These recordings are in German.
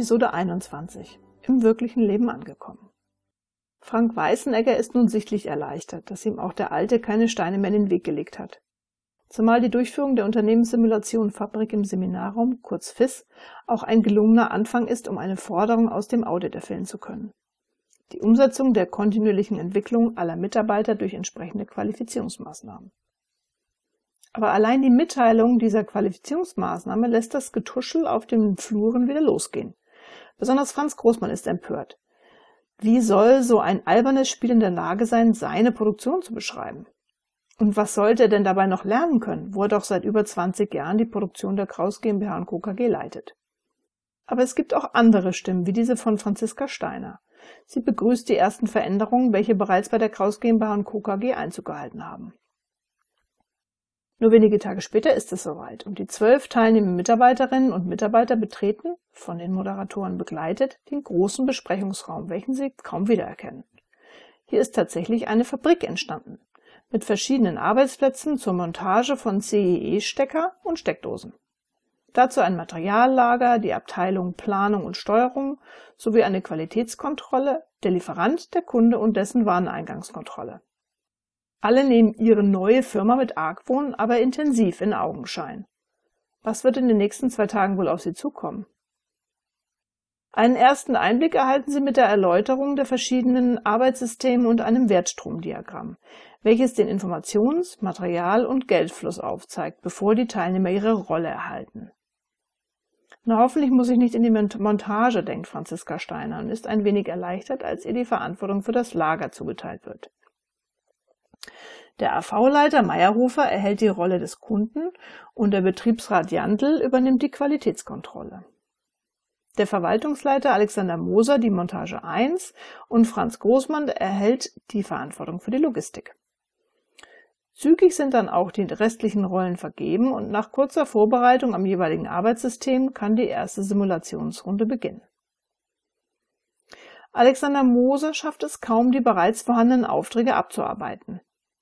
Episode 21 Im wirklichen Leben angekommen. Frank Weißenegger ist nun sichtlich erleichtert, dass ihm auch der Alte keine Steine mehr in den Weg gelegt hat. Zumal die Durchführung der Unternehmenssimulation Fabrik im Seminarraum, kurz FIS, auch ein gelungener Anfang ist, um eine Forderung aus dem Audit erfüllen zu können. Die Umsetzung der kontinuierlichen Entwicklung aller Mitarbeiter durch entsprechende Qualifizierungsmaßnahmen. Aber allein die Mitteilung dieser Qualifizierungsmaßnahme lässt das Getuschel auf den Fluren wieder losgehen. Besonders Franz Großmann ist empört. Wie soll so ein albernes Spiel in der Lage sein, seine Produktion zu beschreiben? Und was sollte er denn dabei noch lernen können, wo er doch seit über 20 Jahren die Produktion der Kraus GmbH Co. KG leitet? Aber es gibt auch andere Stimmen, wie diese von Franziska Steiner. Sie begrüßt die ersten Veränderungen, welche bereits bei der Kraus GmbH Co. KG Einzug gehalten haben. Nur wenige Tage später ist es soweit und die zwölf teilnehmenden Mitarbeiterinnen und Mitarbeiter betreten, von den Moderatoren begleitet, den großen Besprechungsraum, welchen sie kaum wiedererkennen. Hier ist tatsächlich eine Fabrik entstanden, mit verschiedenen Arbeitsplätzen zur Montage von CEE-Stecker und Steckdosen. Dazu ein Materiallager, die Abteilung Planung und Steuerung sowie eine Qualitätskontrolle, der Lieferant, der Kunde und dessen Wareneingangskontrolle. Alle nehmen ihre neue Firma mit Argwohn, aber intensiv in Augenschein. Was wird in den nächsten zwei Tagen wohl auf sie zukommen? Einen ersten Einblick erhalten Sie mit der Erläuterung der verschiedenen Arbeitssysteme und einem Wertstromdiagramm, welches den Informations-, Material- und Geldfluss aufzeigt, bevor die Teilnehmer ihre Rolle erhalten. Na, hoffentlich muss ich nicht in die Montage, denkt Franziska Steiner und ist ein wenig erleichtert, als ihr die Verantwortung für das Lager zugeteilt wird. Der AV-Leiter Meyerhofer erhält die Rolle des Kunden und der Betriebsrat Jandl übernimmt die Qualitätskontrolle. Der Verwaltungsleiter Alexander Moser die Montage 1 und Franz Großmann erhält die Verantwortung für die Logistik. Zügig sind dann auch die restlichen Rollen vergeben und nach kurzer Vorbereitung am jeweiligen Arbeitssystem kann die erste Simulationsrunde beginnen. Alexander Moser schafft es kaum, die bereits vorhandenen Aufträge abzuarbeiten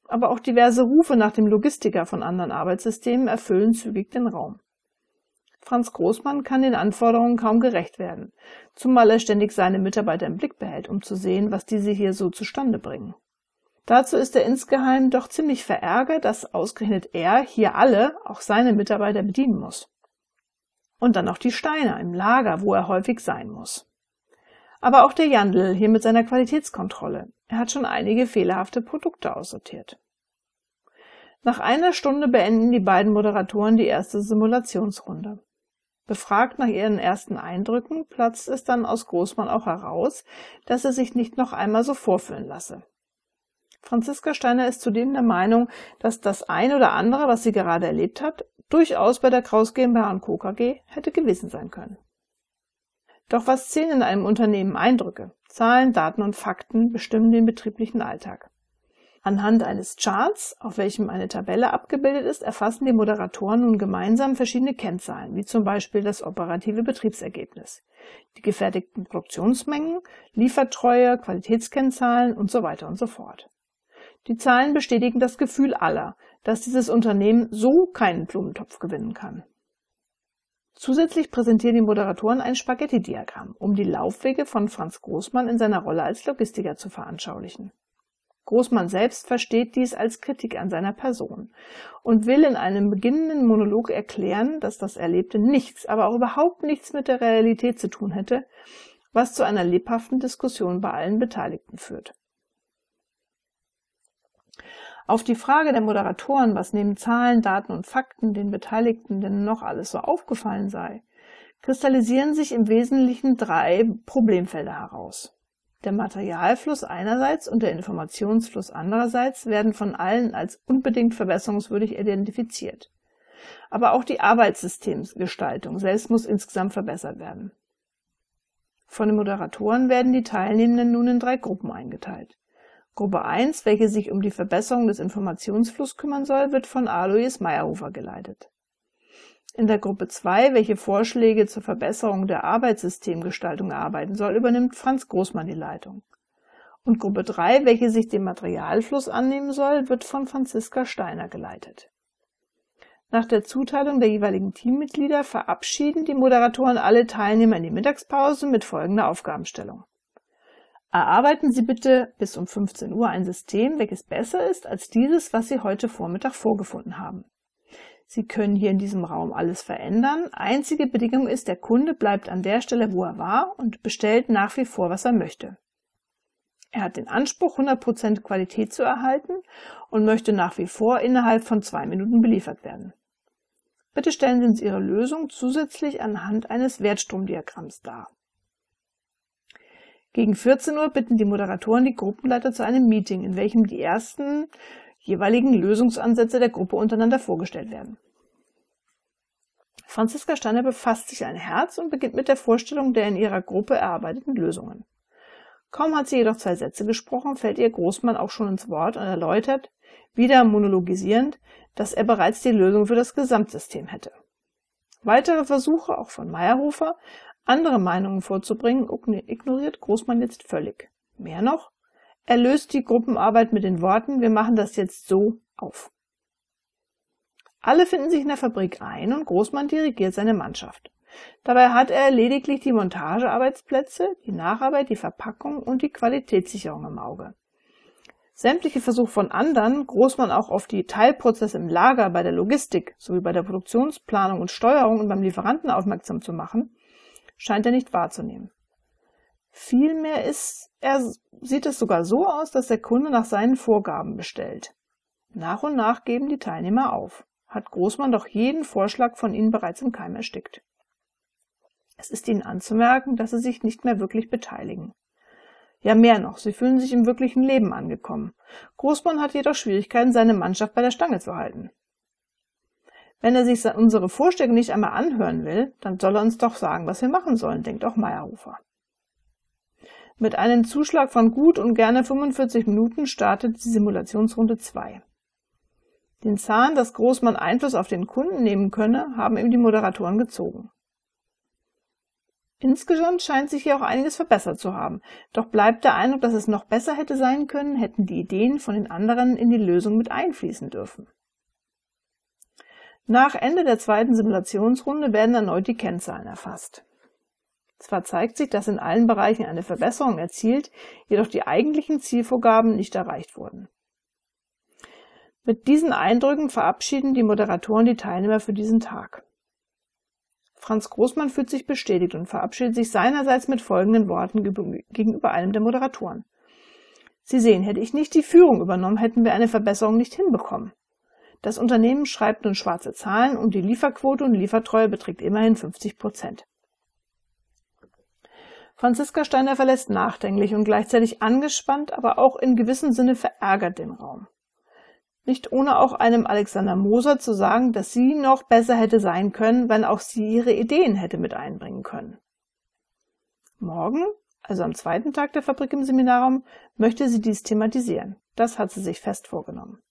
aber auch diverse Rufe nach dem Logistiker von anderen Arbeitssystemen erfüllen zügig den Raum. Franz Großmann kann den Anforderungen kaum gerecht werden, zumal er ständig seine Mitarbeiter im Blick behält, um zu sehen, was diese hier so zustande bringen. Dazu ist er insgeheim doch ziemlich verärgert, dass ausgerechnet er hier alle, auch seine Mitarbeiter bedienen muss. Und dann noch die Steiner im Lager, wo er häufig sein muss. Aber auch der Jandl hier mit seiner Qualitätskontrolle. Er hat schon einige fehlerhafte Produkte aussortiert. Nach einer Stunde beenden die beiden Moderatoren die erste Simulationsrunde. Befragt nach ihren ersten Eindrücken, platzt es dann aus Großmann auch heraus, dass er sich nicht noch einmal so vorführen lasse. Franziska Steiner ist zudem der Meinung, dass das ein oder andere, was sie gerade erlebt hat, durchaus bei der Kraus GmbH und Co. KG hätte gewesen sein können. Doch was zählen in einem Unternehmen Eindrücke? Zahlen, Daten und Fakten bestimmen den betrieblichen Alltag. Anhand eines Charts, auf welchem eine Tabelle abgebildet ist, erfassen die Moderatoren nun gemeinsam verschiedene Kennzahlen, wie zum Beispiel das operative Betriebsergebnis, die gefertigten Produktionsmengen, Liefertreue, Qualitätskennzahlen und so weiter und so fort. Die Zahlen bestätigen das Gefühl aller, dass dieses Unternehmen so keinen Blumentopf gewinnen kann. Zusätzlich präsentieren die Moderatoren ein Spaghetti-Diagramm, um die Laufwege von Franz Großmann in seiner Rolle als Logistiker zu veranschaulichen. Großmann selbst versteht dies als Kritik an seiner Person und will in einem beginnenden Monolog erklären, dass das Erlebte nichts, aber auch überhaupt nichts mit der Realität zu tun hätte, was zu einer lebhaften Diskussion bei allen Beteiligten führt. Auf die Frage der Moderatoren, was neben Zahlen, Daten und Fakten den Beteiligten denn noch alles so aufgefallen sei, kristallisieren sich im Wesentlichen drei Problemfelder heraus. Der Materialfluss einerseits und der Informationsfluss andererseits werden von allen als unbedingt verbesserungswürdig identifiziert. Aber auch die Arbeitssystemsgestaltung selbst muss insgesamt verbessert werden. Von den Moderatoren werden die Teilnehmenden nun in drei Gruppen eingeteilt. Gruppe 1, welche sich um die Verbesserung des Informationsflusses kümmern soll, wird von Alois Meyerhofer geleitet. In der Gruppe 2, welche Vorschläge zur Verbesserung der Arbeitssystemgestaltung erarbeiten soll, übernimmt Franz Großmann die Leitung. Und Gruppe 3, welche sich dem Materialfluss annehmen soll, wird von Franziska Steiner geleitet. Nach der Zuteilung der jeweiligen Teammitglieder verabschieden die Moderatoren alle Teilnehmer in die Mittagspause mit folgender Aufgabenstellung. Erarbeiten Sie bitte bis um 15 Uhr ein System, welches besser ist als dieses, was Sie heute Vormittag vorgefunden haben. Sie können hier in diesem Raum alles verändern. Einzige Bedingung ist, der Kunde bleibt an der Stelle, wo er war und bestellt nach wie vor, was er möchte. Er hat den Anspruch, 100% Qualität zu erhalten und möchte nach wie vor innerhalb von zwei Minuten beliefert werden. Bitte stellen Sie uns Ihre Lösung zusätzlich anhand eines Wertstromdiagramms dar. Gegen 14 Uhr bitten die Moderatoren die Gruppenleiter zu einem Meeting, in welchem die ersten jeweiligen Lösungsansätze der Gruppe untereinander vorgestellt werden. Franziska Steiner befasst sich ein Herz und beginnt mit der Vorstellung der in ihrer Gruppe erarbeiteten Lösungen. Kaum hat sie jedoch zwei Sätze gesprochen, fällt ihr Großmann auch schon ins Wort und erläutert, wieder monologisierend, dass er bereits die Lösung für das Gesamtsystem hätte. Weitere Versuche, auch von Meyerhofer, andere Meinungen vorzubringen, ignoriert Großmann jetzt völlig. Mehr noch, er löst die Gruppenarbeit mit den Worten, wir machen das jetzt so auf. Alle finden sich in der Fabrik ein und Großmann dirigiert seine Mannschaft. Dabei hat er lediglich die Montagearbeitsplätze, die Nacharbeit, die Verpackung und die Qualitätssicherung im Auge. Sämtliche Versuche von anderen, Großmann auch auf die Teilprozesse im Lager, bei der Logistik sowie bei der Produktionsplanung und Steuerung und beim Lieferanten aufmerksam zu machen, scheint er nicht wahrzunehmen. Vielmehr ist, er sieht es sogar so aus, dass der Kunde nach seinen Vorgaben bestellt. Nach und nach geben die Teilnehmer auf. Hat Großmann doch jeden Vorschlag von ihnen bereits im Keim erstickt. Es ist ihnen anzumerken, dass sie sich nicht mehr wirklich beteiligen. Ja, mehr noch, sie fühlen sich im wirklichen Leben angekommen. Großmann hat jedoch Schwierigkeiten, seine Mannschaft bei der Stange zu halten. Wenn er sich unsere Vorstellung nicht einmal anhören will, dann soll er uns doch sagen, was wir machen sollen, denkt auch Meyerhofer. Mit einem Zuschlag von gut und gerne 45 Minuten startet die Simulationsrunde 2. Den Zahn, dass Großmann Einfluss auf den Kunden nehmen könne, haben ihm die Moderatoren gezogen. Insgesamt scheint sich hier auch einiges verbessert zu haben, doch bleibt der Eindruck, dass es noch besser hätte sein können, hätten die Ideen von den anderen in die Lösung mit einfließen dürfen. Nach Ende der zweiten Simulationsrunde werden erneut die Kennzahlen erfasst. Zwar zeigt sich, dass in allen Bereichen eine Verbesserung erzielt, jedoch die eigentlichen Zielvorgaben nicht erreicht wurden. Mit diesen Eindrücken verabschieden die Moderatoren die Teilnehmer für diesen Tag. Franz Großmann fühlt sich bestätigt und verabschiedet sich seinerseits mit folgenden Worten gegenüber einem der Moderatoren. Sie sehen, hätte ich nicht die Führung übernommen, hätten wir eine Verbesserung nicht hinbekommen. Das Unternehmen schreibt nun schwarze Zahlen und die Lieferquote und Liefertreue beträgt immerhin 50 Prozent. Franziska Steiner verlässt nachdenklich und gleichzeitig angespannt, aber auch in gewissem Sinne verärgert den Raum. Nicht ohne auch einem Alexander Moser zu sagen, dass sie noch besser hätte sein können, wenn auch sie ihre Ideen hätte mit einbringen können. Morgen, also am zweiten Tag der Fabrik im Seminarraum, möchte sie dies thematisieren. Das hat sie sich fest vorgenommen.